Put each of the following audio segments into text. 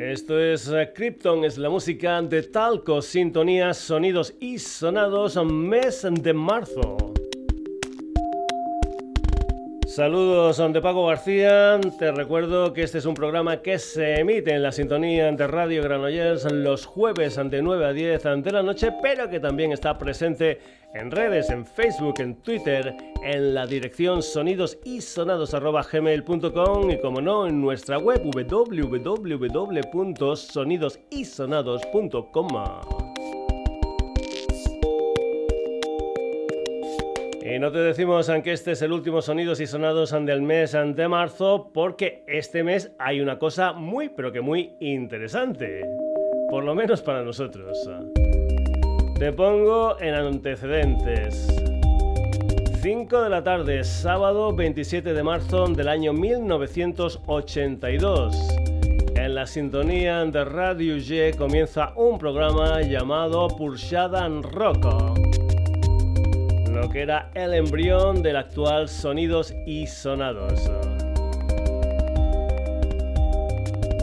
Esto es eh, Krypton, es la música de Talco, sintonías, sonidos y sonados, mes de marzo. Saludos de Paco García. Te recuerdo que este es un programa que se emite en la sintonía de Radio Granollers los jueves de 9 a 10 de la noche, pero que también está presente en redes, en Facebook, en Twitter, en la dirección sonidosisonados.gmail.com y como no, en nuestra web www.sonidosisonados.com. no te decimos aunque este es el último Sonidos y Sonados del mes de marzo, porque este mes hay una cosa muy, pero que muy interesante. Por lo menos para nosotros. Te pongo en antecedentes. 5 de la tarde, sábado 27 de marzo del año 1982. En la sintonía de Radio G comienza un programa llamado Purshadan Rock lo que era el embrión del actual Sonidos y Sonados.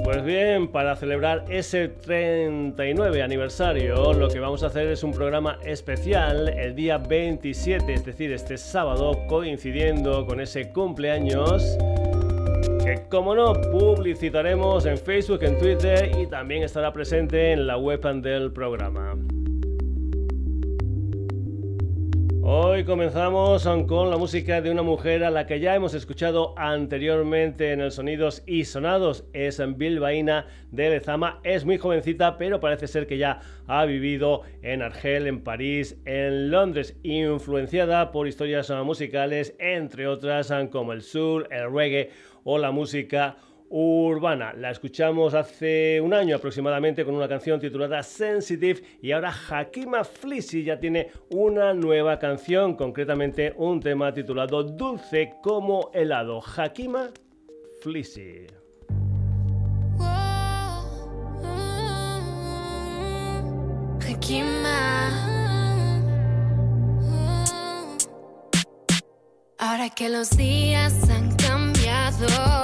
Pues bien, para celebrar ese 39 aniversario, lo que vamos a hacer es un programa especial el día 27, es decir, este sábado, coincidiendo con ese cumpleaños, que como no, publicitaremos en Facebook, en Twitter y también estará presente en la web del programa. Hoy comenzamos con la música de una mujer a la que ya hemos escuchado anteriormente en el Sonidos y Sonados. Es bilbaína de Lezama, es muy jovencita, pero parece ser que ya ha vivido en Argel, en París, en Londres, influenciada por historias musicales, entre otras como el sur, el reggae o la música urbana. La escuchamos hace un año aproximadamente con una canción titulada Sensitive y ahora Hakima Flissi ya tiene una nueva canción, concretamente un tema titulado Dulce como helado. Hakima Flissi. Ahora que los días han cambiado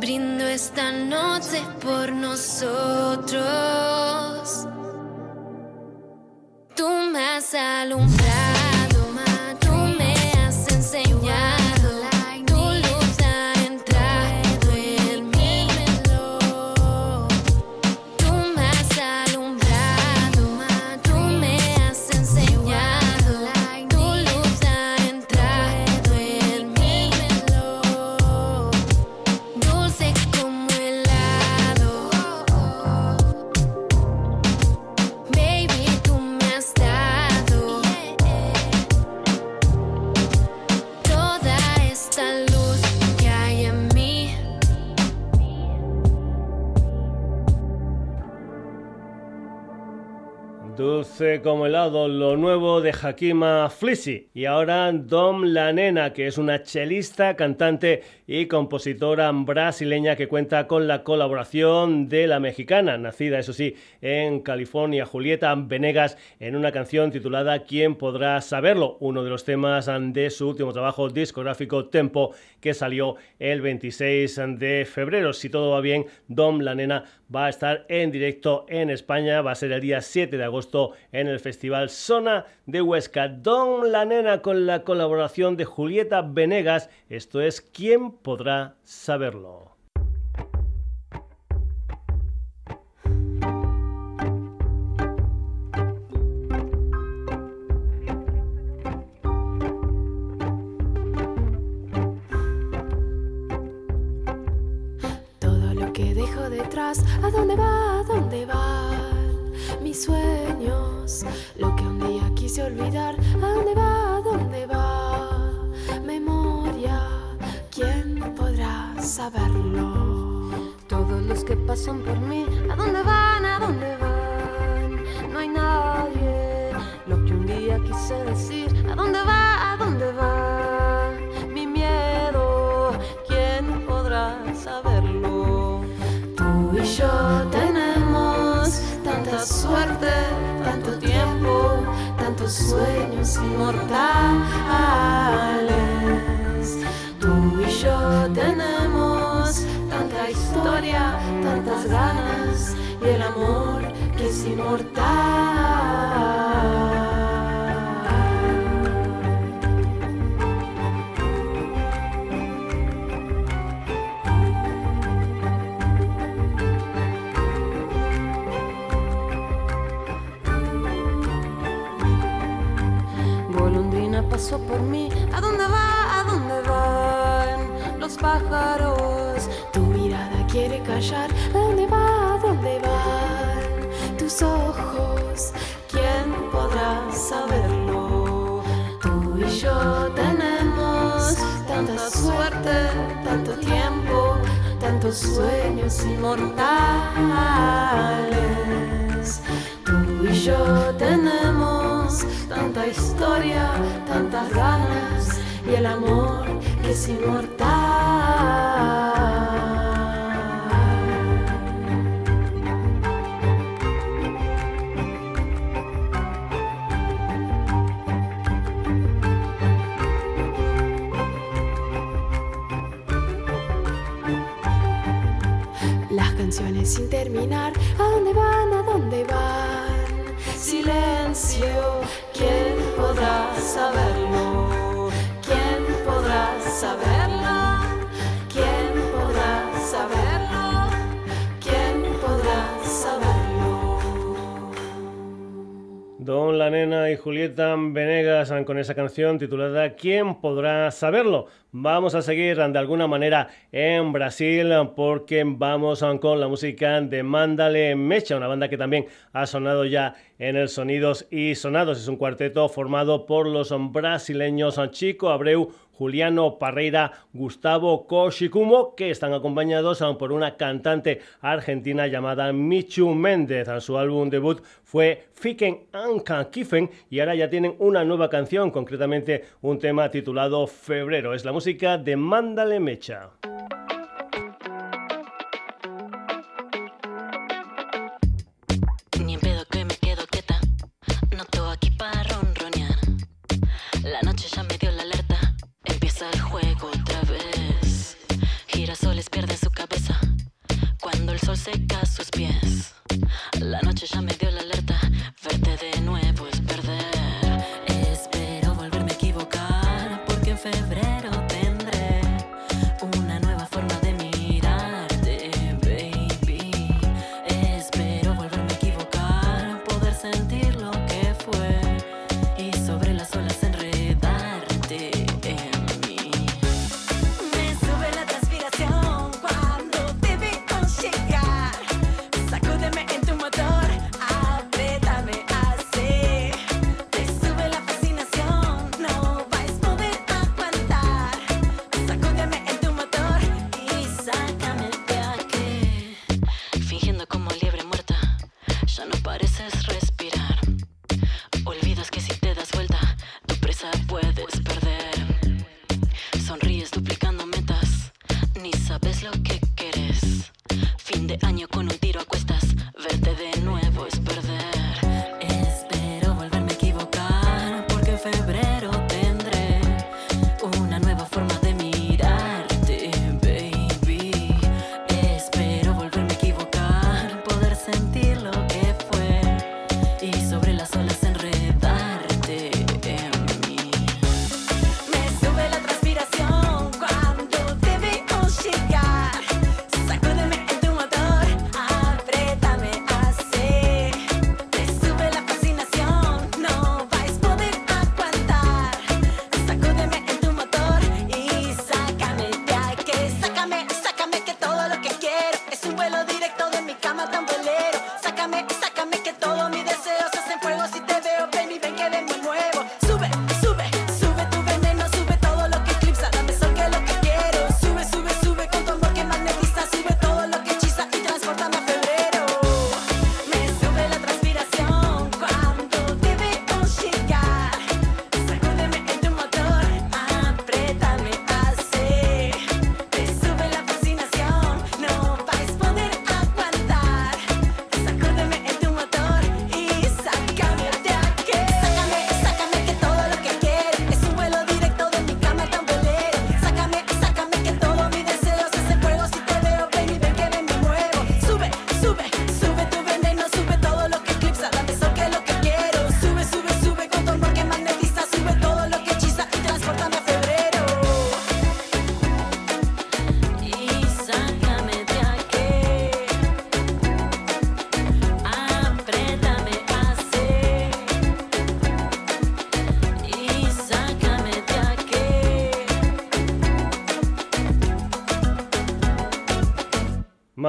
Brindo esta noche por nosotros. Tú me has alumbrado. Como helado, lo nuevo de Hakima Flissi. Y ahora Dom La Nena, que es una chelista, cantante y compositora brasileña que cuenta con la colaboración de la mexicana, nacida eso sí en California, Julieta Venegas, en una canción titulada ¿Quién podrá saberlo? Uno de los temas de su último trabajo discográfico Tempo que salió el 26 de febrero. Si todo va bien, Dom La Nena va a estar en directo en España, va a ser el día 7 de agosto en el Festival Zona de Huesca. Dom La Nena con la colaboración de Julieta Venegas, esto es ¿Quién podrá saberlo? Todo lo que dejo detrás, ¿a dónde va? ¿A dónde van mis Lo que un día quise olvidar, ¿a dónde va? ¿A dónde va? Memoria, ¿quién podrá saberlo? Todos los que pasan por mí, ¿a dónde van? ¿A dónde van? No hay nadie. Lo que un día quise decir, ¿a dónde va? ¿A dónde va? Mi miedo, ¿quién podrá saberlo? Sueños inmortales. Tú y yo tenemos tanta historia, tantas ganas y el amor que es inmortal. Por mí. ¿A dónde va? ¿A dónde van los pájaros? Tu mirada quiere callar. ¿A dónde va? ¿A dónde van tus ojos? ¿Quién podrá saberlo? Tú y yo tenemos tanta suerte, tanto tiempo, tantos sueños inmortales. Tú y yo tenemos tanta historia, tantas ganas y el amor que es inmortal. Las canciones sin terminar, ¿a dónde van? ¿A dónde van? Silencio, ¿quién podrá saberlo? ¿Quién podrá saberlo? ¿Quién podrá saberlo? ¿Quién podrá saberlo? Don La Nena y Julieta Venegas con esa canción titulada ¿Quién podrá saberlo? Vamos a seguir de alguna manera en Brasil porque vamos con la música de Mándale Mecha, una banda que también ha sonado ya el Sonidos y Sonados. Es un cuarteto formado por los brasileños Chico Abreu, Juliano Parreira, Gustavo Koshikumo, que están acompañados por una cantante argentina llamada Michu Méndez. Su álbum debut fue Fiken Anka Kiffen y ahora ya tienen una nueva canción, concretamente un tema titulado Febrero. Es la música de Mándale Mecha.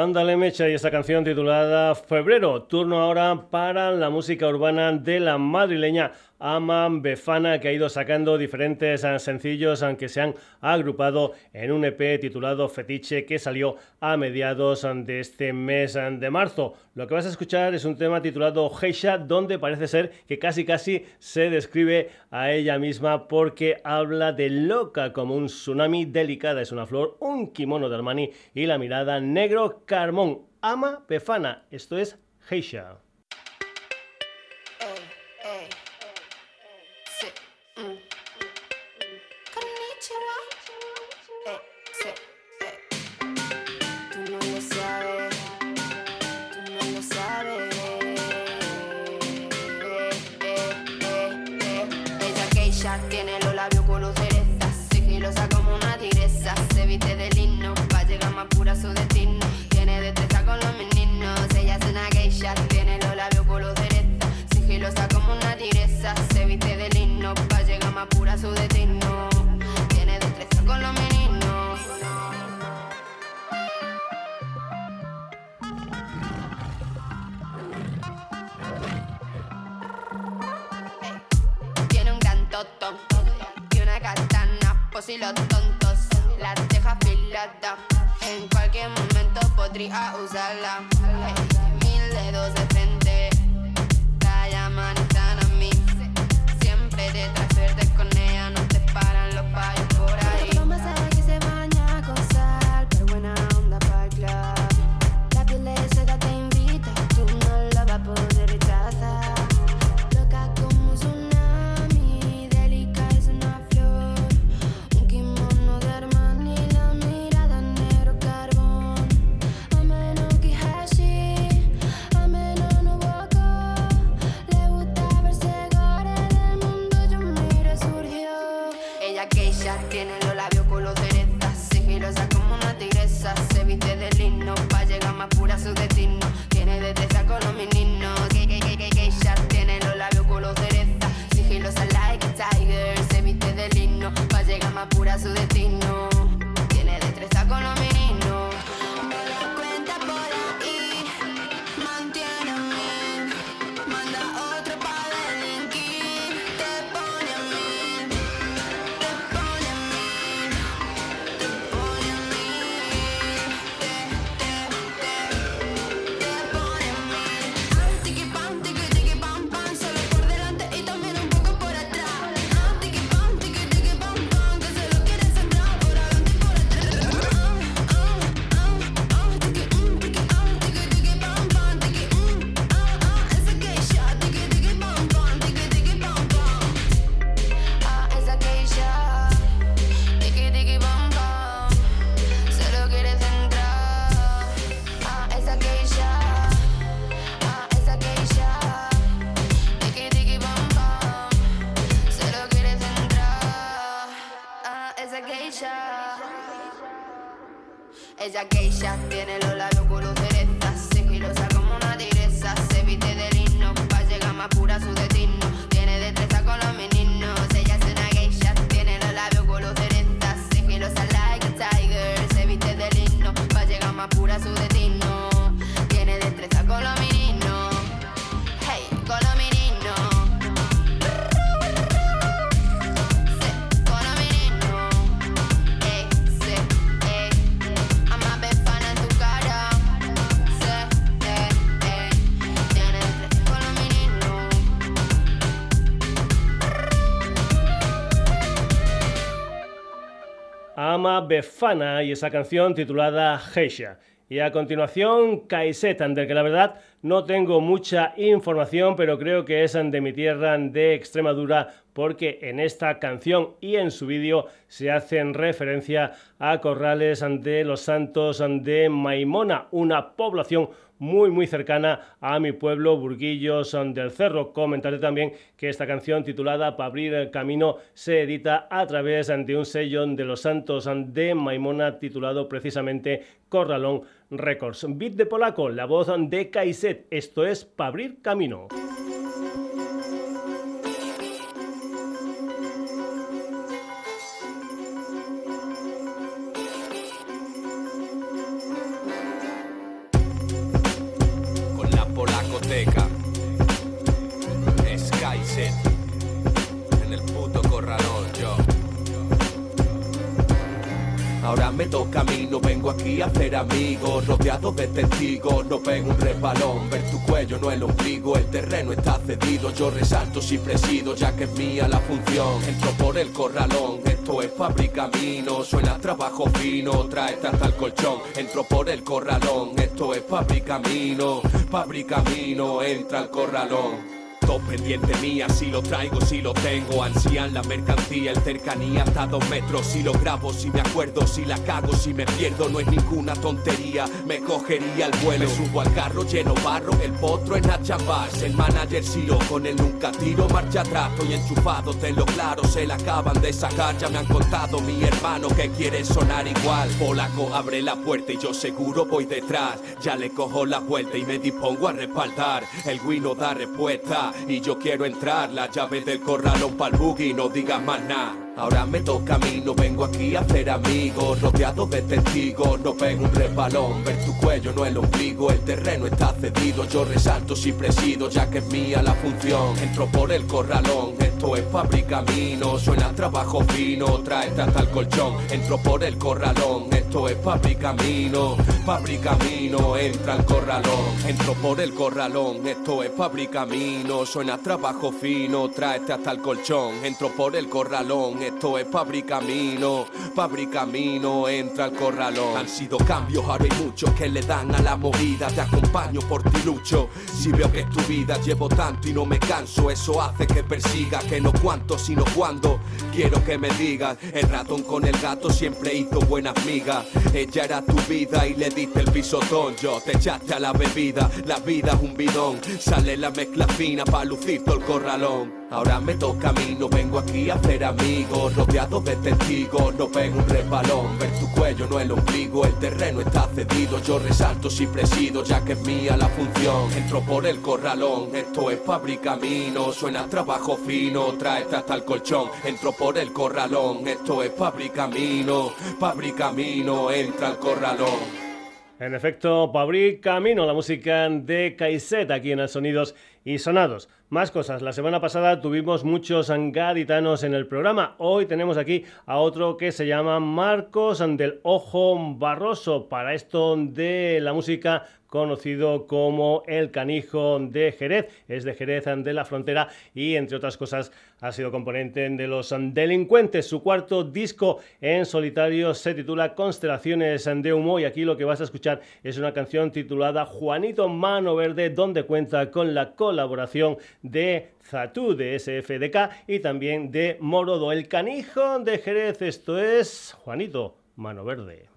Mándale mecha y esta canción titulada Febrero. Turno ahora para la música urbana de la madrileña Ama Befana, que ha ido sacando diferentes ah, sencillos, aunque se han agrupado en un EP titulado Fetiche, que salió a mediados ah, de este mes ah, de marzo. Lo que vas a escuchar es un tema titulado Heisha, donde parece ser que casi casi se describe a ella misma porque habla de loca como un tsunami delicada, es una flor, un kimono de Armani y la mirada negro carmón. Ama Befana, esto es Heisha. Y geisha. Ella geisha tiene los labios cereza, sigilosa como una direza, se viste de lino, pa' llegar más pura su destino, tiene destreza con los meninos. Ella es una geisha, tiene los labios cereza, sigilosa like a tiger, se viste de lino, pa' llegar más pura su destino. Ama Befana y esa canción titulada Geisha. Y a continuación, Kaisetan, del que la verdad no tengo mucha información, pero creo que es de mi tierra de Extremadura, porque en esta canción y en su vídeo se hacen referencia a Corrales de los Santos de Maimona, una población muy muy cercana a mi pueblo Burguillos del Cerro. Comentaré también que esta canción titulada Para abrir el camino se edita a través de un sello de los Santos de Maimona titulado precisamente Corralón Records. Beat de polaco, la voz de Kaiset. Esto es Para abrir camino. Yo resalto si presido, ya que es mía la función, entro por el corralón, esto es fábrica camino, suena trabajo fino, tráete hasta el colchón, entro por el corralón, esto es fábrica camino, fábrica camino, entra al corralón. Pendiente mía, si lo traigo, si lo tengo. Ansían la mercancía, el cercanía hasta dos metros. Si lo grabo, si me acuerdo, si la cago, si me pierdo, no es ninguna tontería. Me cogería el vuelo. Me subo al carro lleno barro, el potro en Nachambas. El manager Siro, con él nunca tiro marcha atrás. Estoy enchufado, tenlo claro, se la acaban de sacar. Ya me han contado mi hermano que quiere sonar igual. Polaco abre la puerta y yo seguro voy detrás. Ya le cojo la vuelta y me dispongo a respaldar. El Wii da respuesta y yo quiero entrar. La llave del corralón pa'l buggy, no digas más nada. Ahora me toca a mí, no vengo aquí a hacer amigos, rodeado de testigos, no pego un resbalón, ver tu cuello, no el ombligo, el terreno está cedido, yo resalto si presido, ya que es mía la función, entro por el corralón, esto es fábrica camino, suena trabajo fino, tráete hasta el colchón, entro por el corralón, esto es fábrica camino, fábrica camino, entra al corralón, entro por el corralón, esto es fábrica camino, suena trabajo fino, tráete hasta el colchón, entro por el corralón, esto es fábrica camino, fábrica camino, entra al corralón. Han sido cambios, ahora hay muchos que le dan a la movida, te acompaño por ti lucho, si veo que es tu vida, llevo tanto y no me canso, eso hace que persiga, que no cuánto, sino cuándo, quiero que me digas, el ratón con el gato siempre hizo buenas migas, ella era tu vida y le diste el pisotón, yo te echaste a la bebida, la vida es un bidón, sale la mezcla fina pa' lucir todo el corralón. Ahora me toca a mí, no vengo aquí a hacer amigos, rodeado de testigos, no pego un resbalón, ver tu cuello, no el ombligo, el terreno está cedido, yo resalto si presido, ya que es mía la función, entro por el corralón, esto es fábrica camino, suena trabajo fino, tráete hasta el colchón, entro por el corralón, esto es fábrica fábrica camino, entra al corralón. En efecto, para abrir camino, la música de Kaiset aquí en el Sonidos y Sonados. Más cosas. La semana pasada tuvimos muchos gaditanos en el programa. Hoy tenemos aquí a otro que se llama Marcos del Ojo Barroso. Para esto de la música conocido como El Canijo de Jerez. Es de Jerez de la Frontera y, entre otras cosas, ha sido componente de Los Delincuentes. Su cuarto disco en solitario se titula Constelaciones de Humo y aquí lo que vas a escuchar es una canción titulada Juanito Mano Verde, donde cuenta con la colaboración de Zatú de SFDK y también de Morodo, el canijo de Jerez. Esto es Juanito Mano Verde.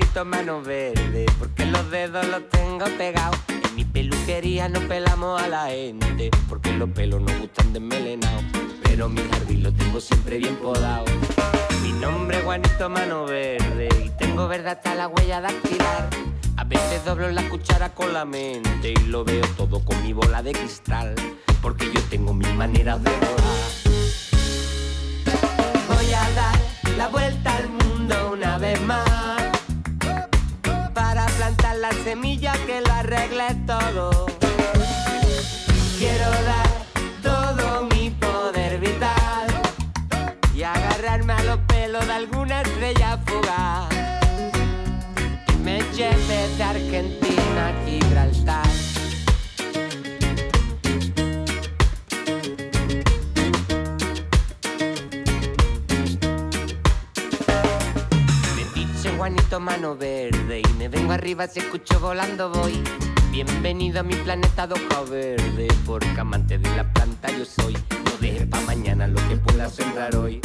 Juanito Mano Verde porque los dedos los tengo pegados en mi peluquería no pelamos a la gente, porque los pelos nos gustan desmelenados. Pero mi jardín lo tengo siempre bien podado. Mi nombre es Juanito Mano Verde y tengo verde hasta la huella dactilar. A veces doblo la cuchara con la mente y lo veo todo con mi bola de cristal, porque yo tengo mil maneras de volar. Voy a dar la vuelta al mundo semilla que lo arregle todo. Quiero dar todo mi poder vital y agarrarme a los pelos de alguna estrella fugaz. Me lleve de Argentina a Gibraltar. Mano Verde y me vengo arriba si escucho volando voy. Bienvenido a mi planeta de hoja verde, porque amante de la planta yo soy. No deje pa' mañana lo que pueda sembrar hoy.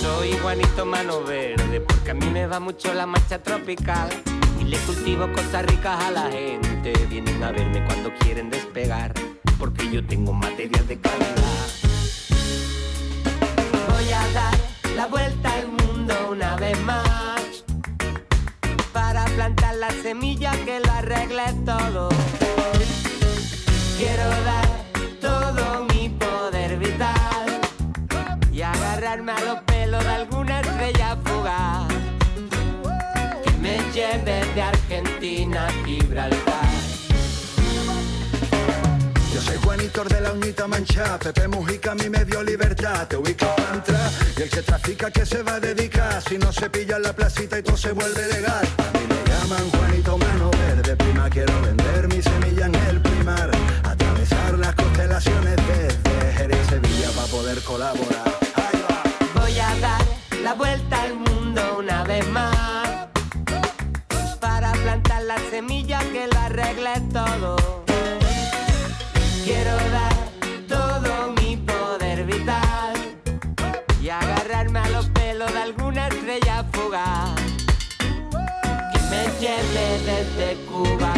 Soy Juanito Mano Verde, porque a mí me va mucho la marcha tropical. Y le cultivo cosas ricas a la gente. Vienen a verme cuando quieren despegar, porque yo tengo material de calidad. Voy a dar la vuelta al mundo una vez más para plantar la semilla que lo arregle todo. Quiero dar todo mi poder vital y agarrarme a los pelos de alguna estrella fugaz que me lleve de Argentina de la uñita mancha, Pepe Mujica a mí me dio libertad, te ubico para entrar y el que trafica que se va a dedicar, si no se pilla en la placita y todo se vuelve legal. A mí me llaman Juanito Mano Verde, prima quiero vender mi semilla en el primar, atravesar las constelaciones desde Jerez y Sevilla para poder colaborar. Voy a dar la vuelta al mundo una vez más para plantar la semilla que lo arregle todo. Desde Cuba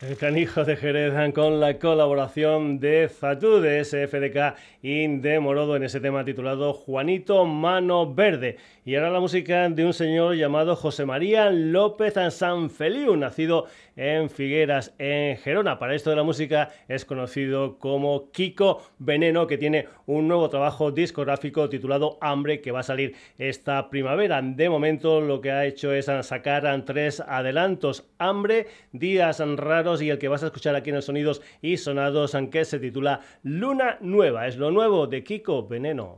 cobrarlo. El canijo de Jerez con la colaboración de Zatú de SFDK y de Morodo en ese tema titulado Juanito Mano Verde. Y ahora la música de un señor llamado José María López Sanfeliu, nacido en Figueras, en Gerona. Para esto de la música es conocido como Kiko Veneno, que tiene un nuevo trabajo discográfico titulado Hambre, que va a salir esta primavera. De momento lo que ha hecho es sacar tres adelantos. Hambre, Días Raros y el que vas a escuchar aquí en el Sonidos y Sonados, que se titula Luna Nueva. Es lo nuevo de Kiko Veneno.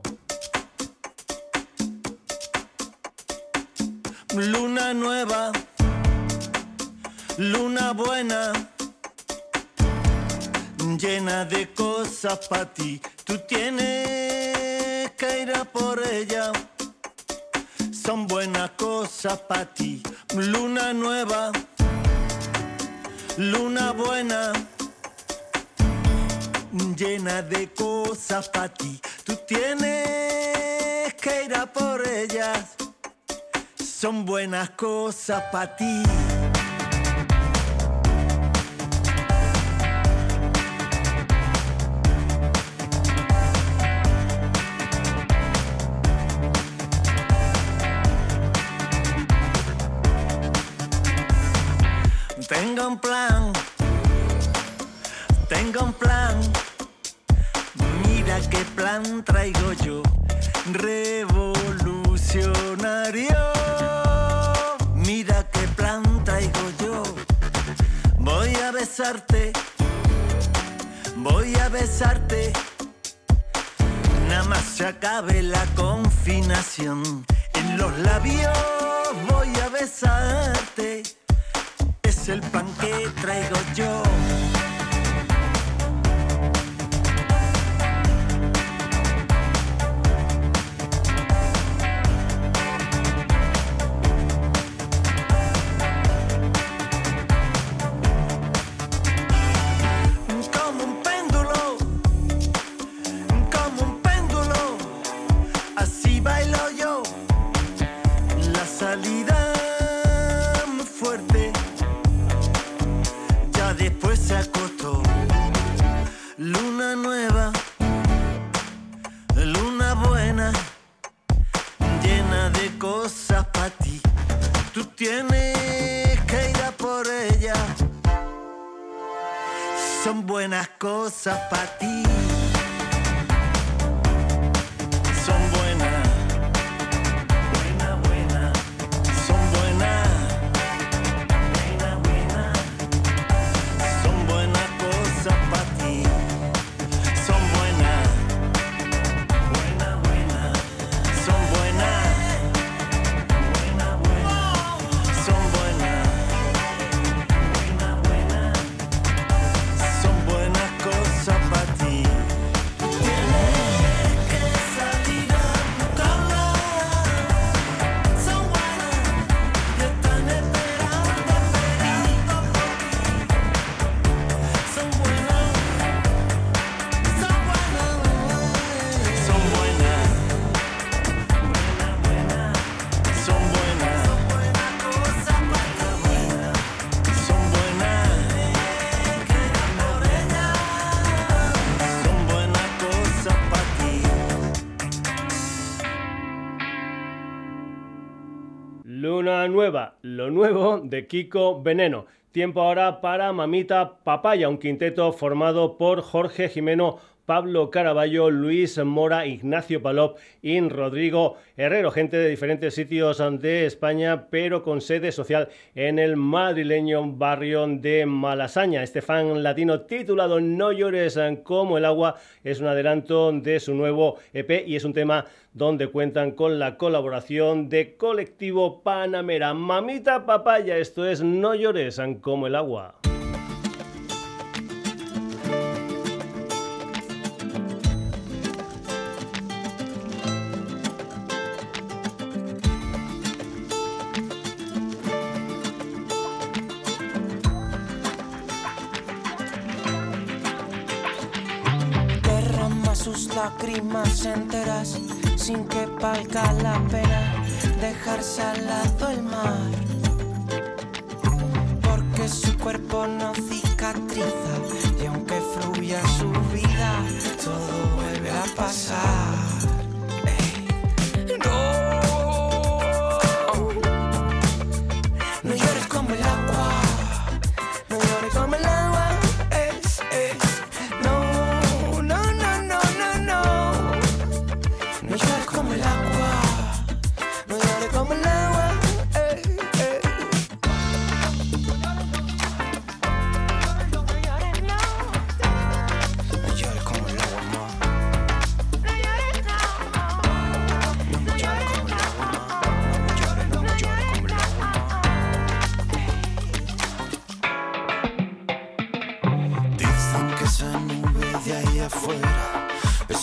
Luna nueva, luna buena, llena de cosas para ti. Tú tienes que ir a por ella. Son buenas cosas para ti. Luna nueva, luna buena, llena de cosas para ti. Tú tienes que ir a por ellas son buenas cosas para ti. Nuevo de Kiko Veneno. Tiempo ahora para Mamita Papaya, un quinteto formado por Jorge Jimeno, Pablo Caraballo, Luis Mora, Ignacio Palop y Rodrigo Herrero, gente de diferentes sitios de España, pero con sede social en el madrileño barrio de Malasaña. Este fan latino titulado No llores como el agua es un adelanto de su nuevo EP y es un tema donde cuentan con la colaboración de Colectivo Panamera. Mamita Papaya, esto es No llores como el agua. Lágrimas enteras sin que valga la pena dejarse al lado el mar. Porque su cuerpo no cicatriza y aunque fluya su vida, todo vuelve a pasar.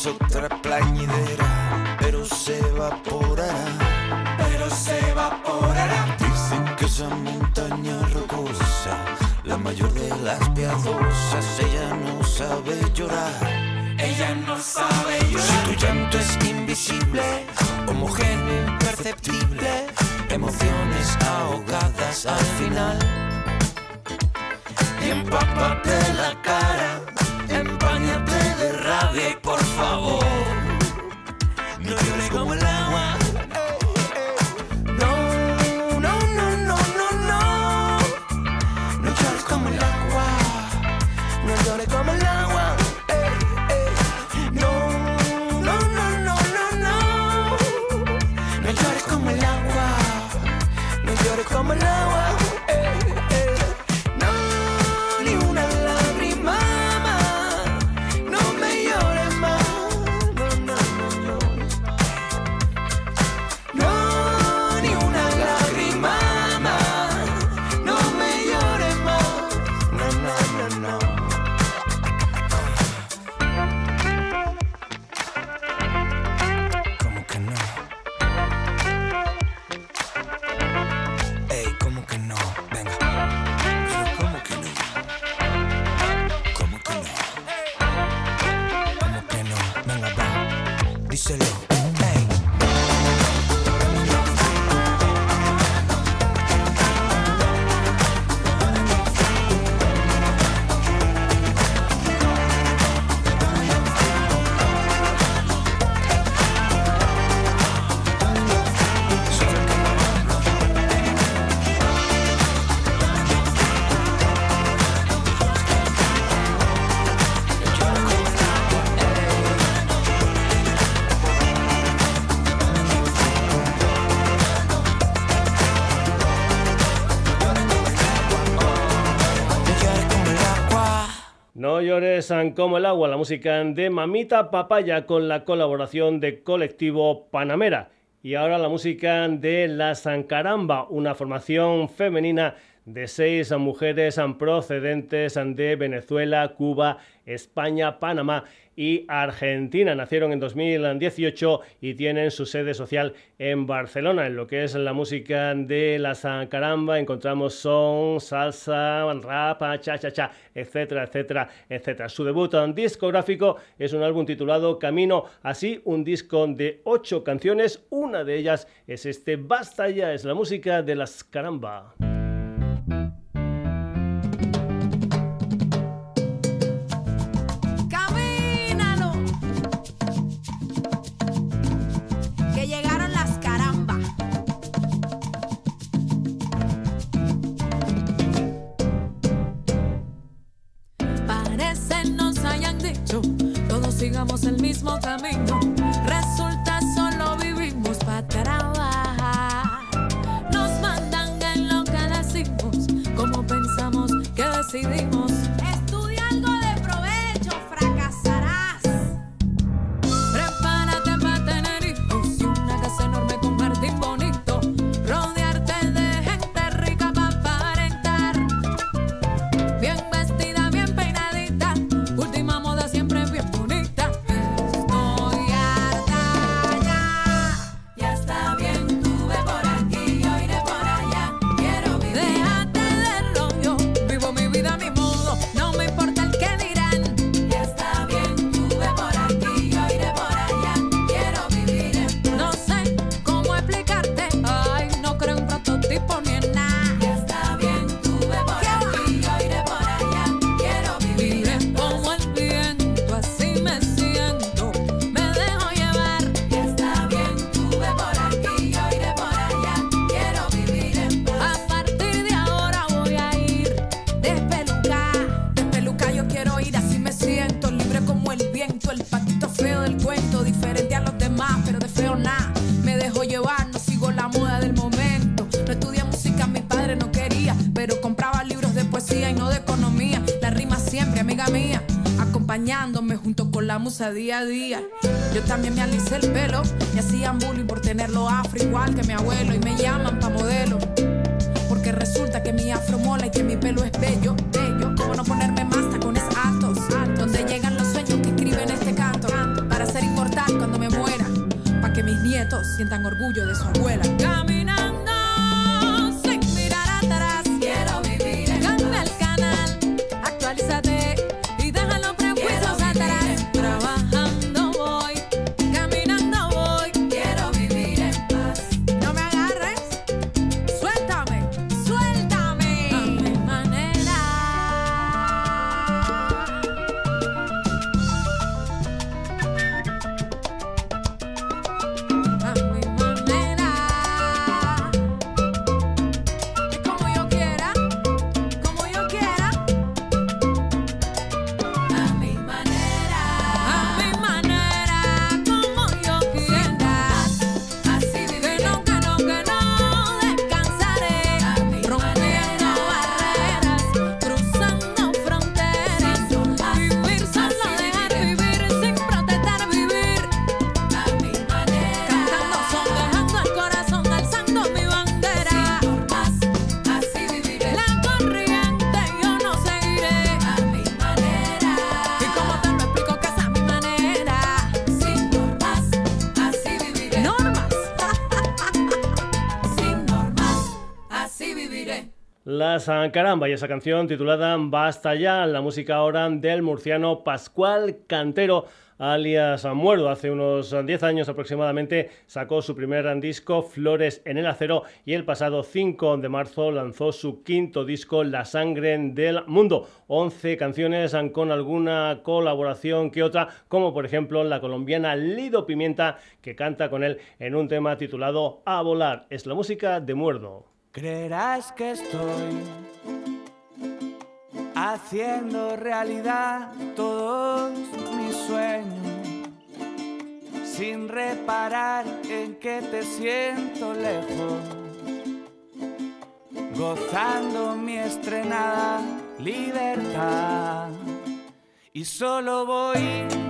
Es otra plañidera, pero se evaporará. Pero se evaporará. Dicen que esa montaña rocosa, la mayor de las piadosas, ella no sabe llorar. Ella no sabe Si llorar. tu llanto es invisible, homogéneo, imperceptible, emociones ahogadas al final. Y empápate la cara, empáñate como el agua, la música de Mamita Papaya con la colaboración de colectivo Panamera. Y ahora la música de La Sancaramba, una formación femenina de seis mujeres procedentes de Venezuela, Cuba, España, Panamá y Argentina. Nacieron en 2018 y tienen su sede social en Barcelona. En lo que es la música de la caramba encontramos son, salsa, rap, cha cha cha, etcétera, etcétera, etcétera. Su debut en discográfico es un álbum titulado Camino, así un disco de ocho canciones. Una de ellas es este Basta ya, es la música de las caramba. Día a día. Yo también me alicé el pelo, me hacían bullying por tenerlo afro igual que mi abuelo y me llaman pa' modelo. Porque resulta que mi afro mola y que mi pelo es bello, bello. ¿Cómo no ponerme más tacones altos? Donde llegan los sueños que escriben este canto para ser inmortal cuando me muera. Para que mis nietos sientan orgullo de su abuela. Caramba y esa canción titulada Basta ya, la música ahora del murciano Pascual Cantero alias Muerdo. Hace unos 10 años aproximadamente sacó su primer disco, Flores en el Acero, y el pasado 5 de marzo lanzó su quinto disco, La Sangre del Mundo. 11 canciones con alguna colaboración que otra, como por ejemplo la colombiana Lido Pimienta, que canta con él en un tema titulado A Volar. Es la música de Muerdo. Creerás que estoy haciendo realidad todos mis sueños, sin reparar en que te siento lejos, gozando mi estrenada libertad. Y solo voy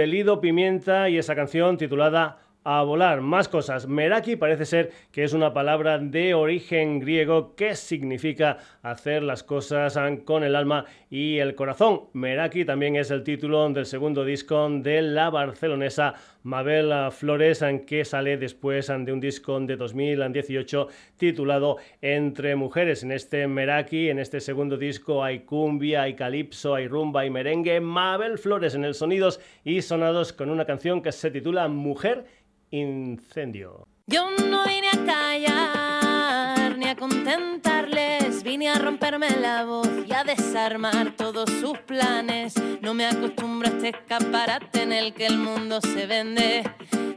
de Lido Pimienta y esa canción titulada A volar. Más cosas. Meraki parece ser que es una palabra de origen griego que significa hacer las cosas con el alma y el corazón. Meraki también es el título del segundo disco de la barcelonesa Mabel Flores, que sale después de un disco de 2018 titulado Entre Mujeres. En este Meraki, en este segundo disco, hay cumbia, hay calipso, hay rumba y merengue. Mabel Flores en el Sonidos y Sonados con una canción que se titula Mujer Incendio. Yo no vine a callar ni a contentarles, vine a romperme la voz y a desarmar todos sus planes. No me acostumbro a este escaparate en el que el mundo se vende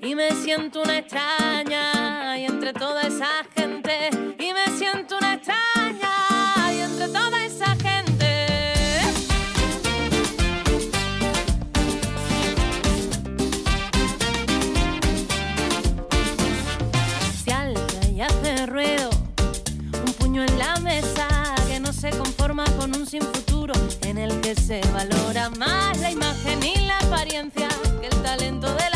y me siento una extraña y entre toda esa gente sin futuro, en el que se valora más la imagen y la apariencia que el talento de las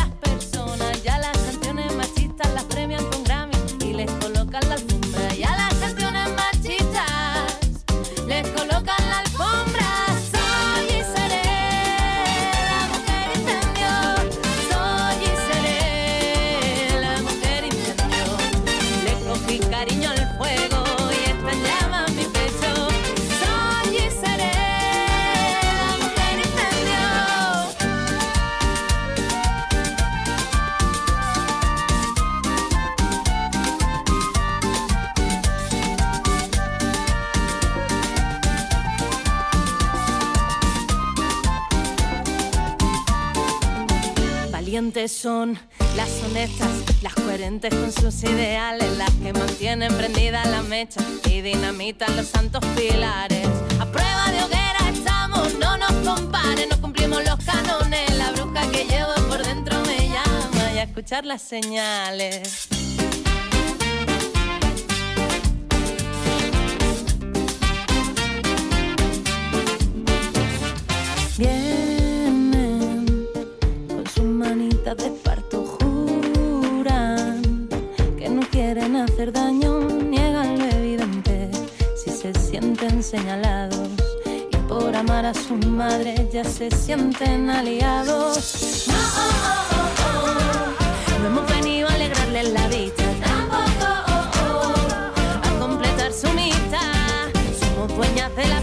Son las honestas, las coherentes con sus ideales, las que mantienen prendida la mecha y dinamitan los santos pilares. A prueba de hoguera estamos, no nos comparen, no cumplimos los canones. La bruja que llevo por dentro me llama y a escuchar las señales. Sus de parto juran que no quieren hacer daño, niegan lo evidente si se sienten señalados y por amar a sus madres ya se sienten aliados. No, oh, oh, oh, no hemos venido a alegrarles la dicha, tampoco a completar su mitad. Somos dueñas de la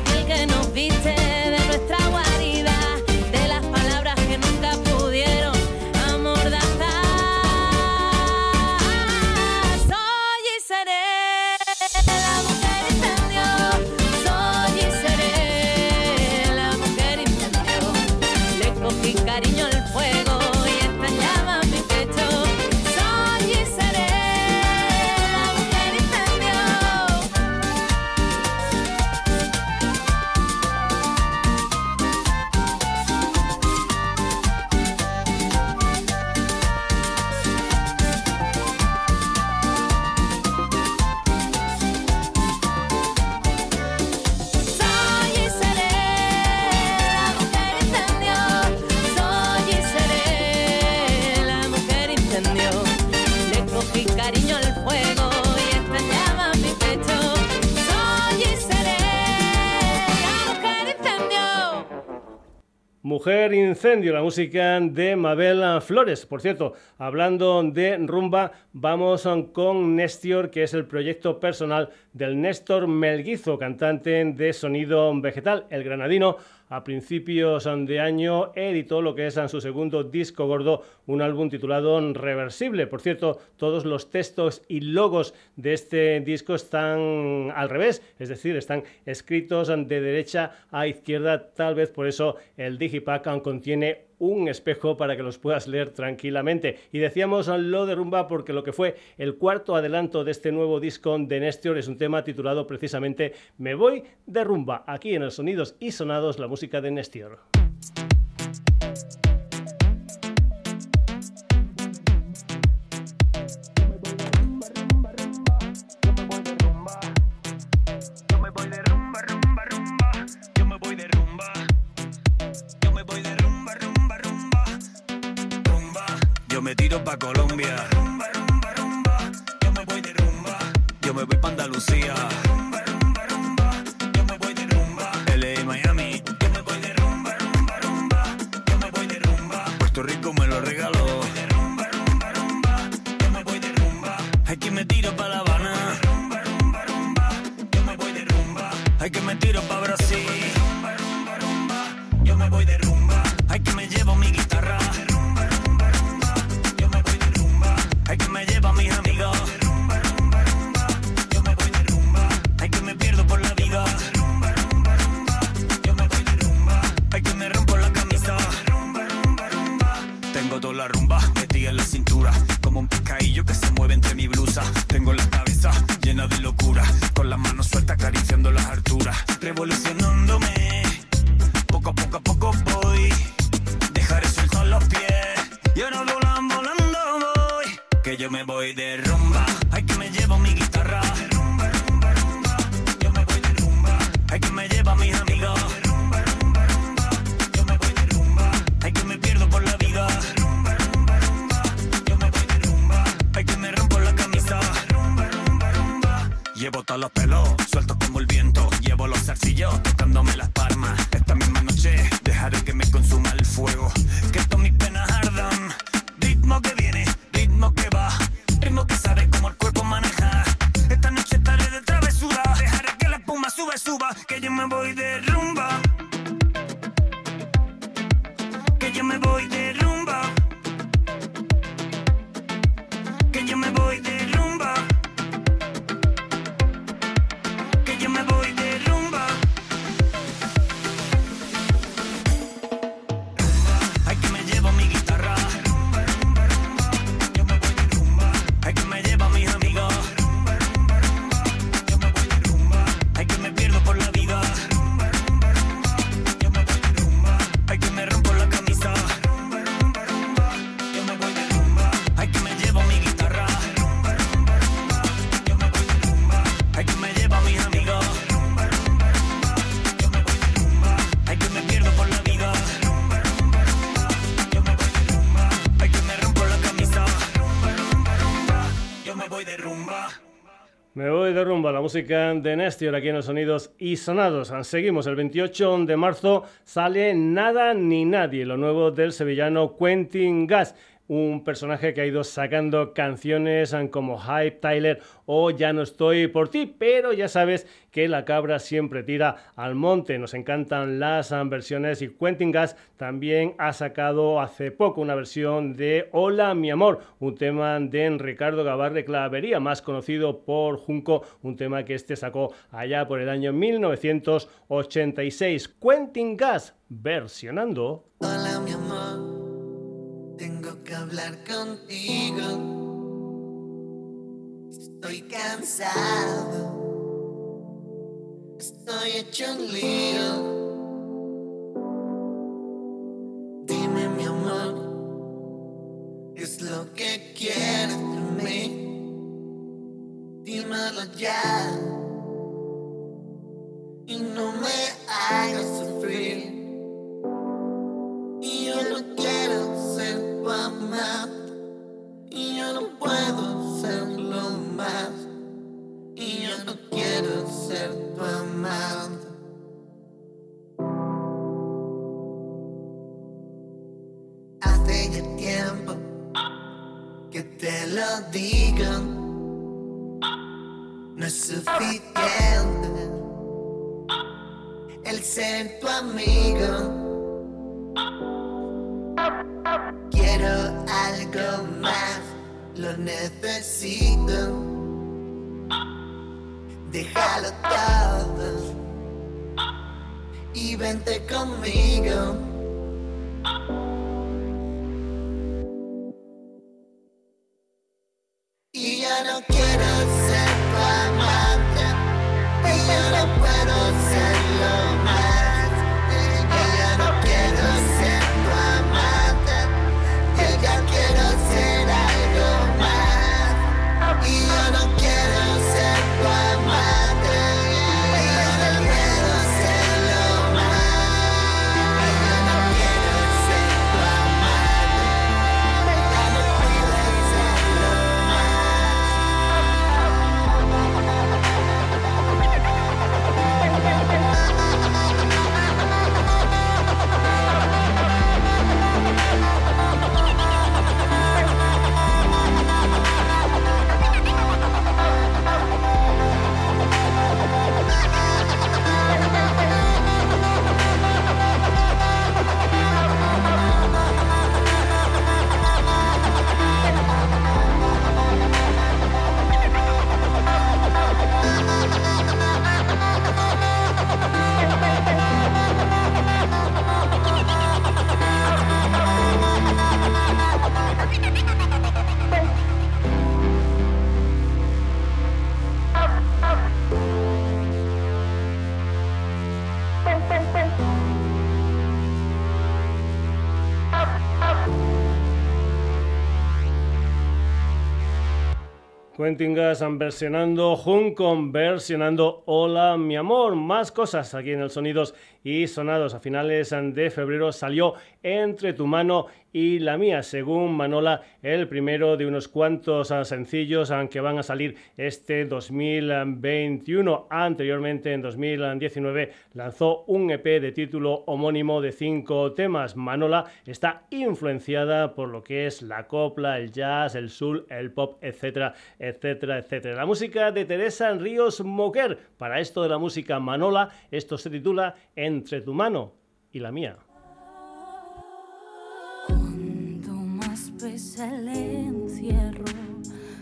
Incendio, la música de Mabel Flores. Por cierto, hablando de rumba, vamos con Nestior, que es el proyecto personal del Néstor Melguizo, cantante de sonido vegetal. El granadino a principios de año editó lo que es en su segundo disco gordo, un álbum titulado Reversible. Por cierto, todos los textos y logos de este disco están al revés, es decir, están escritos de derecha a izquierda, tal vez por eso el Digipack contiene un espejo para que los puedas leer tranquilamente. Y decíamos lo de rumba porque lo que fue el cuarto adelanto de este nuevo disco de Nestor es un tema titulado precisamente Me voy de rumba, aquí en el Sonidos y Sonados, la música de Nestor. de rumba, la música de Nestior aquí en los sonidos y sonados. Seguimos, el 28 de marzo sale Nada ni Nadie, lo nuevo del sevillano Quentin Gas un personaje que ha ido sacando canciones como Hype, Tyler o Ya no estoy por ti, pero ya sabes que la cabra siempre tira al monte. Nos encantan las ah, versiones y Quentin Gas también ha sacado hace poco una versión de Hola mi amor, un tema de Ricardo Gabarre Clavería, más conocido por Junco, un tema que este sacó allá por el año 1986. Quentin Gas versionando. Hola mi amor hablar contigo. Estoy cansado. Estoy hecho un lío. Dime mi amor, es lo que quieres de mí? Dímelo ya. Quentingas versionando, Juncon versionando Hola mi amor. Más cosas aquí en el Sonidos y Sonados. A finales de febrero salió Entre tu mano y la mía, según Manola, el primero de unos cuantos ah, sencillos que van a salir este 2021. Anteriormente, en 2019, lanzó un EP de título homónimo de cinco temas. Manola está influenciada por lo que es la copla, el jazz, el soul, el pop, etcétera, etcétera, etcétera. La música de Teresa Ríos Moquer. Para esto de la música Manola, esto se titula Entre tu mano y la mía. El encierro,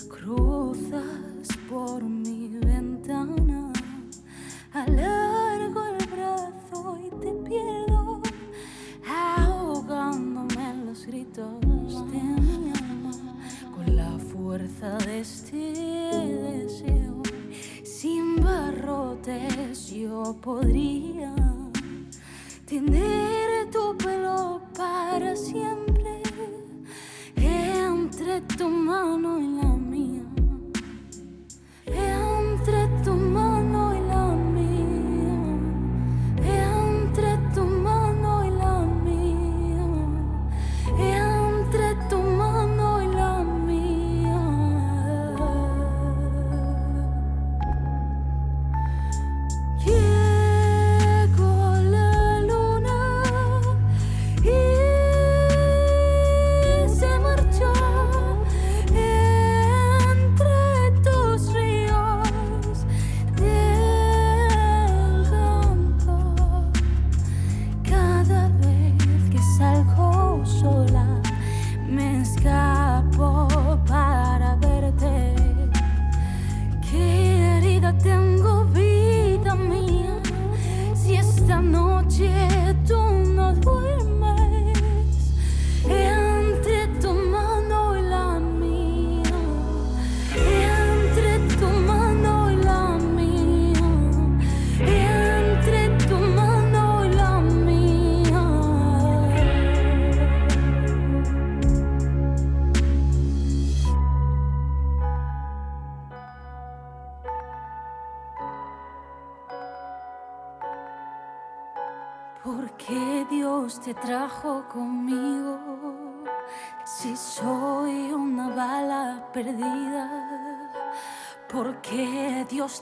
cruzas por mi ventana, alargo el brazo y te pierdo, ahogándome en los gritos de mi alma, con la fuerza de este deseo. Sin barrotes yo podría tener tu pelo para siempre entre tu mano y la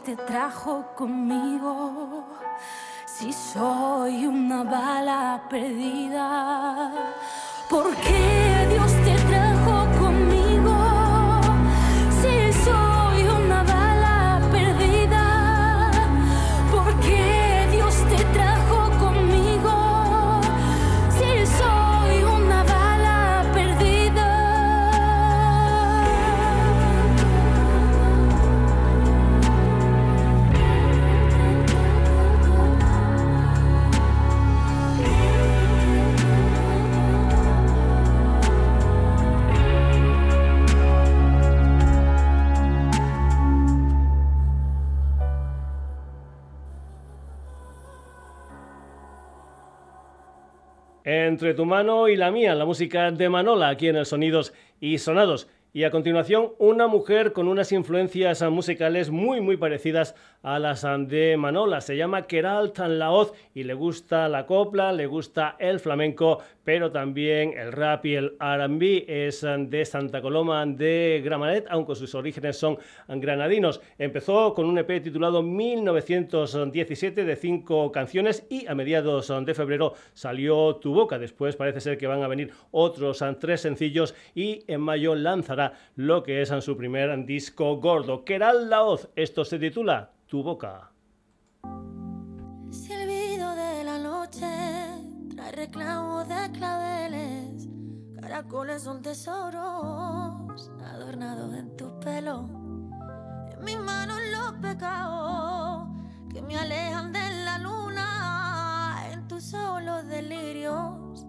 te trajo conmigo. Si soy una bala perdida, ¿por qué Dios te trajo Entre tu mano y la mía, la música de Manola aquí en el Sonidos y Sonados. Y a continuación, una mujer con unas influencias musicales muy, muy parecidas a las de Manola. Se llama Keral Tanlaoz y le gusta la copla, le gusta el flamenco, pero también el rap y el RB. Es de Santa Coloma de Gramanet, aunque sus orígenes son granadinos. Empezó con un EP titulado 1917 de cinco canciones y a mediados de febrero salió Tu Boca. Después parece ser que van a venir otros tres sencillos y en mayo lanzará lo que es en su primer disco gordo. Keral Laoz, esto se titula Tu boca. Silbido de la noche trae reclamos de claveles, caracoles son tesoros adornados en tu pelo. En mis manos los pecados que me alejan de la luna, en tus ojos los delirios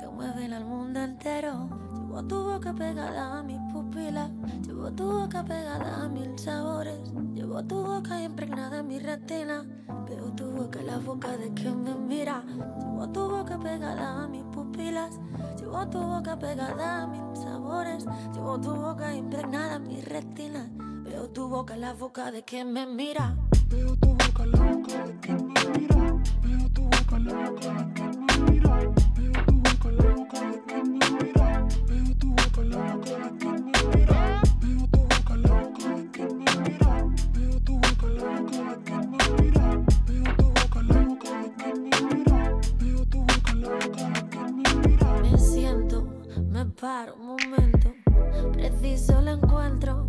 que mueven al mundo entero. Llevo tu boca pegada a mis pupilas, llevo tu boca pegada a mil sabores, llevo tu boca impregnada en mi retina, veo tu boca en la boca de quien me mira, llevo tu boca pegada a mis pupilas, llevo tu boca pegada a mil sabores, llevo tu boca impregnada en mi retina. boca en la boca de quien me mira. Veo tu boca en la boca de quien me mira. Veo tu boca en la boca de quien me mira. Me paro un momento. Preciso el encuentro.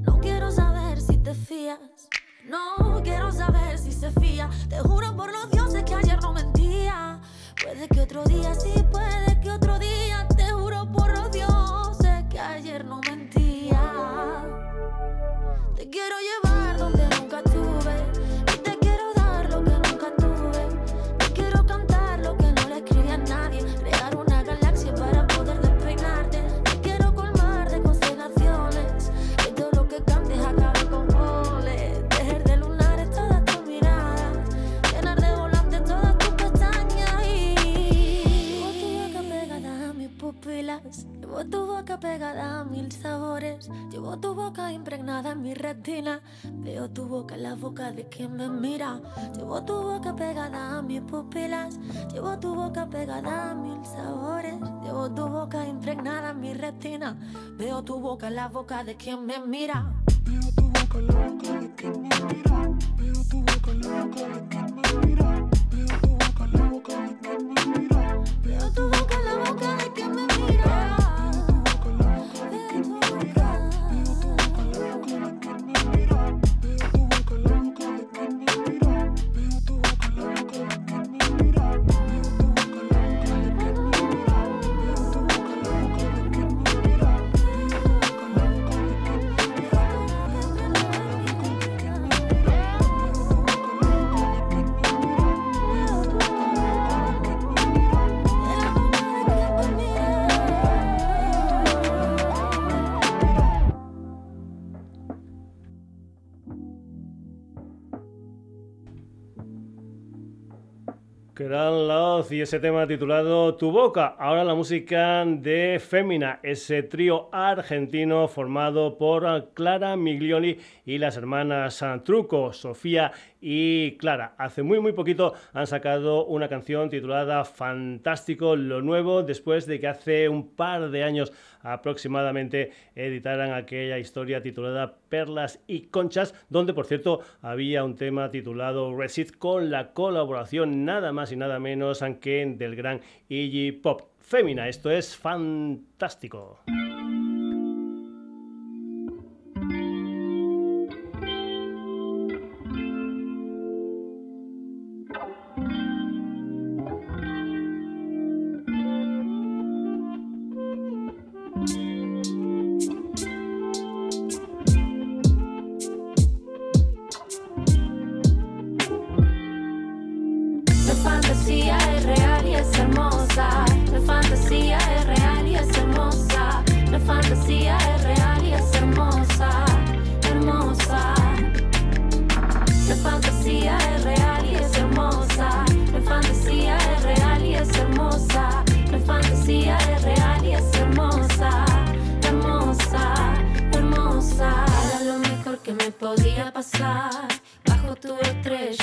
No quiero saber si te fías. No quiero saber si se fía. Te juro por los dioses que ayer no mentía. Puede que otro día sí, puede que otro día. Te juro por los dioses que ayer no mentía. Te quiero llevar Veo tu boca en la boca de quien me mira. Ese tema titulado Tu Boca. Ahora la música de Fémina, ese trío argentino formado por Clara Miglioli y las hermanas Truco, Sofía y Clara. Hace muy muy poquito han sacado una canción titulada Fantástico lo nuevo después de que hace un par de años aproximadamente editaran aquella historia titulada Perlas y Conchas, donde por cierto había un tema titulado Resist con la colaboración nada más y nada menos que del gran Iggy Pop. Fémina, esto es fantástico.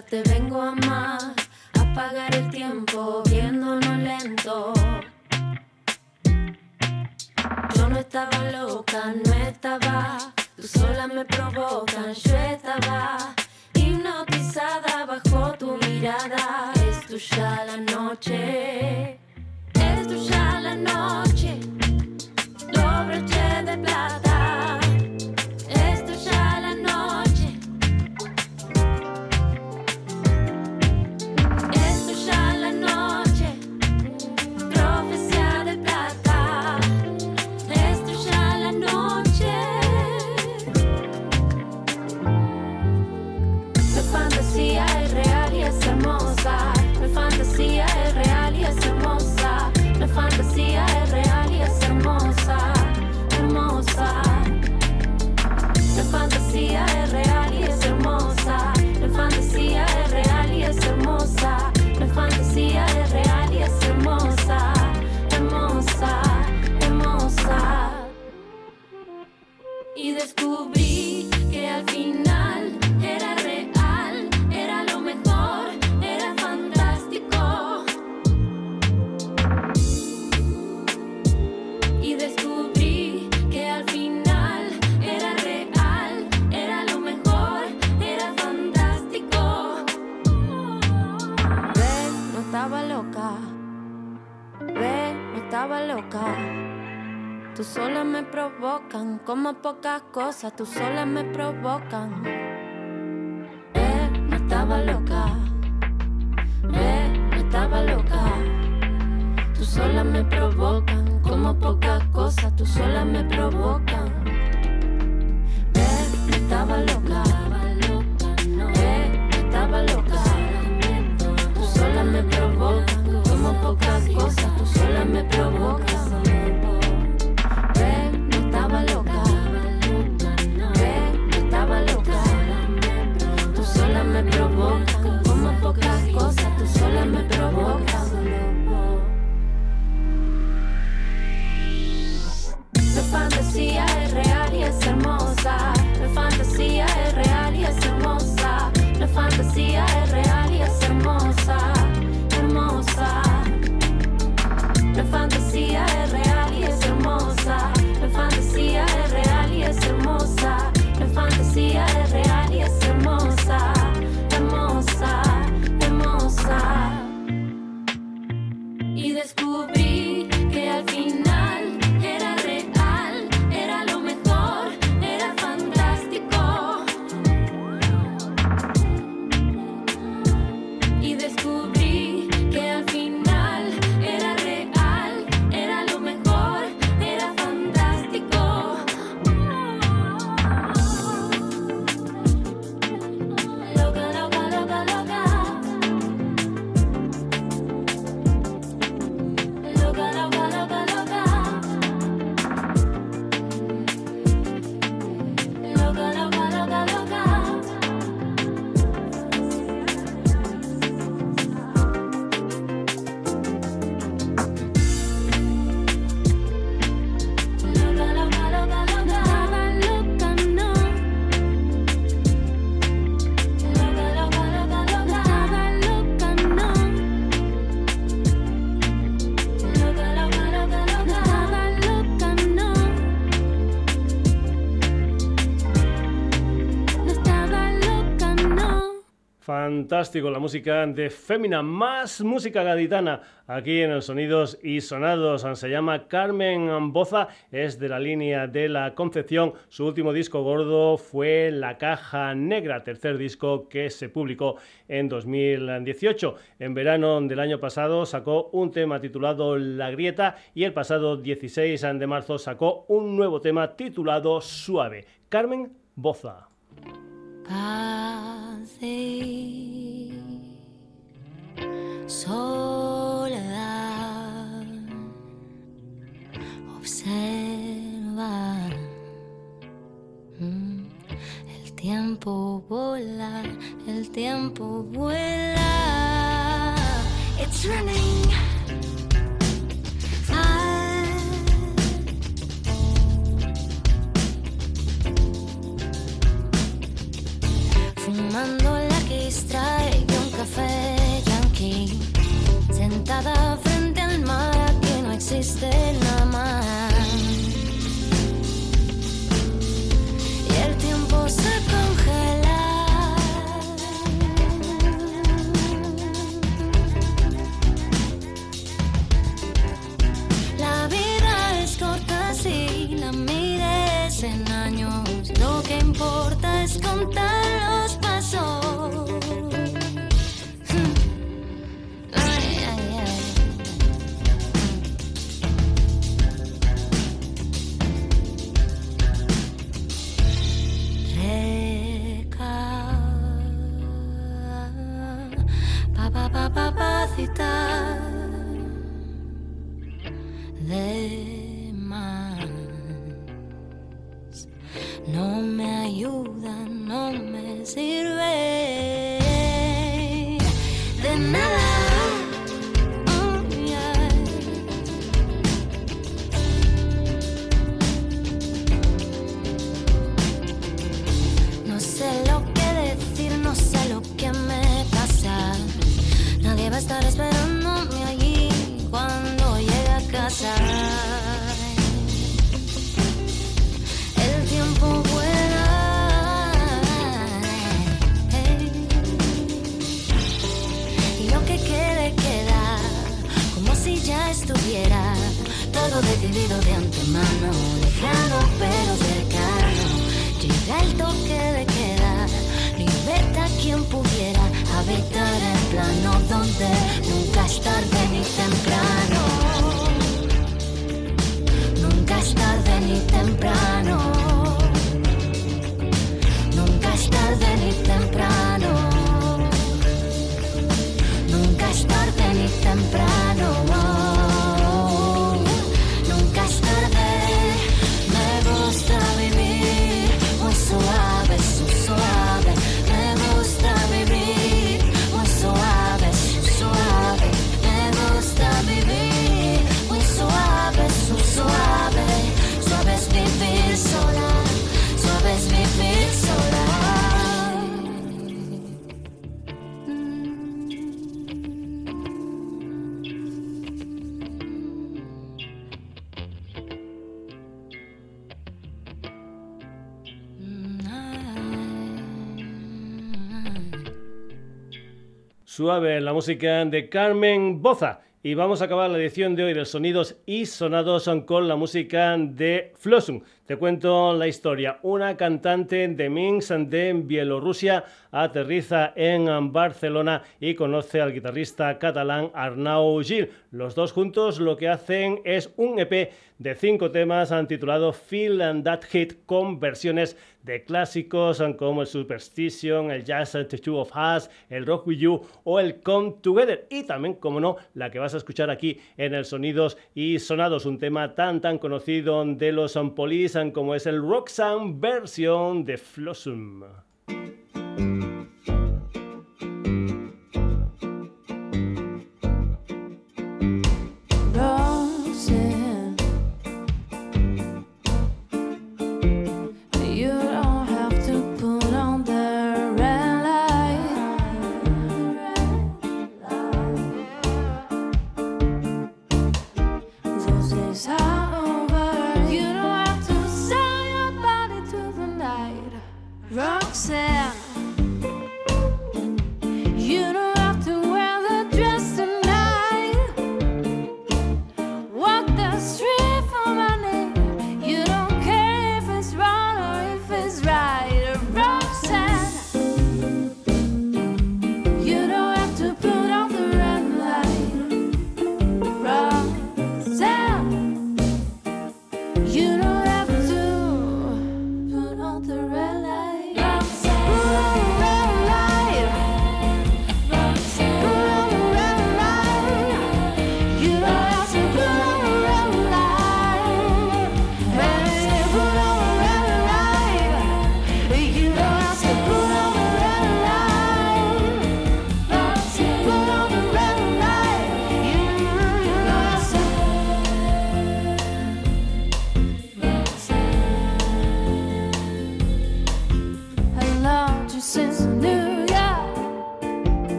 Te vengo a amar. Apagar el tiempo viéndonos lento. Yo no estaba loca, no estaba. Tú sola me provocas, yo estaba hipnotizada bajo tu mirada. Es tuya la noche, es tuya la noche. Los broches de plata, es tuya la como pocas cosas, tú sola me provocan. Eh, no estaba loca. Eh, no estaba loca. Tú sola me provocan, como pocas cosas, tú sola me provocan. Eh, no estaba loca. Eh, no estaba loca. Tú sola me provocan, como pocas cosas, tú sola me provocan. Fantástico la música de Fémina, más música gaditana aquí en los Sonidos y Sonados. Se llama Carmen Boza, es de la línea de la Concepción. Su último disco gordo fue La Caja Negra, tercer disco que se publicó en 2018. En verano del año pasado sacó un tema titulado La Grieta y el pasado 16 de marzo sacó un nuevo tema titulado Suave. Carmen Boza. Mm, el tiempo volar, el tiempo vuela. It's running. Fumando la que extrae un café yankee. Sentada frente al mar aquí no existe nada más. Y el tiempo se congela. La vida es corta si la mires en años. Lo que importa es contar de Suave, la música de Carmen Boza. Y vamos a acabar la edición de hoy de Sonidos y Sonados con la música de Flossum. Te cuento la historia. Una cantante de Minsk de Bielorrusia aterriza en Barcelona y conoce al guitarrista catalán Arnau Gil. Los dos juntos lo que hacen es un EP de cinco temas titulado Feel and That Hit con versiones de clásicos como el Superstition, el Jazz The Two of Us, el Rock With You o el Come Together. Y también, como no, la que vas a escuchar aquí en el Sonidos y Sonados, un tema tan tan conocido de los Como es el Roxanne versión de Flossum.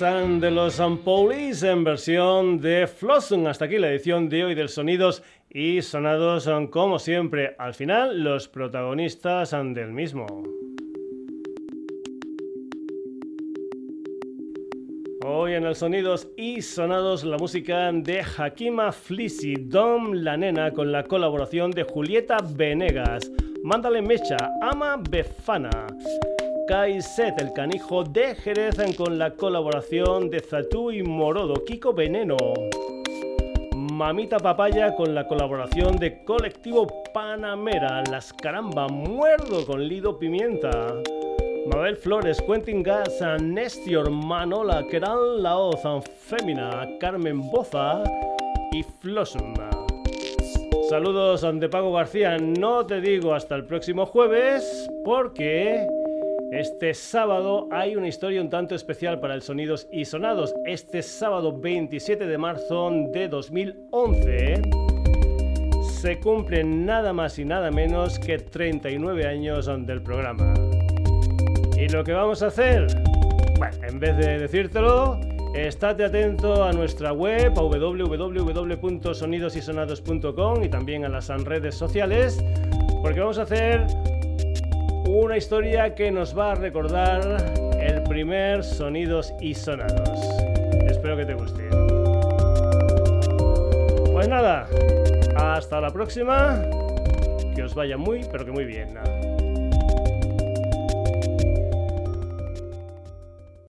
De los Police en versión de Flossum. Hasta aquí la edición de hoy del Sonidos y Sonados son como siempre al final los protagonistas del mismo. Hoy en el Sonidos y Sonados la música de Hakima Flissi, Dom la Nena con la colaboración de Julieta Venegas, Mándale Mecha, Ama Befana, Kai Set, el canijo de Jerez con la colaboración de Zatú y Morodo, Kiko Veneno. Mamita Papaya con la colaboración de Colectivo Panamera, Las Caramba Muerdo con Lido Pimienta. Mabel Flores, Quentin Gas, Nestior, Manola, Keral Laoz, Fémina, Carmen Boza y Flossum. Saludos ante Pago García, no te digo hasta el próximo jueves porque este sábado hay una historia un tanto especial para el Sonidos y Sonados. Este sábado 27 de marzo de 2011 se cumplen nada más y nada menos que 39 años del programa. ¿Y lo que vamos a hacer? Bueno, en vez de decírtelo, estate atento a nuestra web, www.sonidosysonados.com y también a las redes sociales, porque vamos a hacer una historia que nos va a recordar el primer Sonidos y Sonados. Espero que te guste. Pues nada, hasta la próxima. Que os vaya muy, pero que muy bien.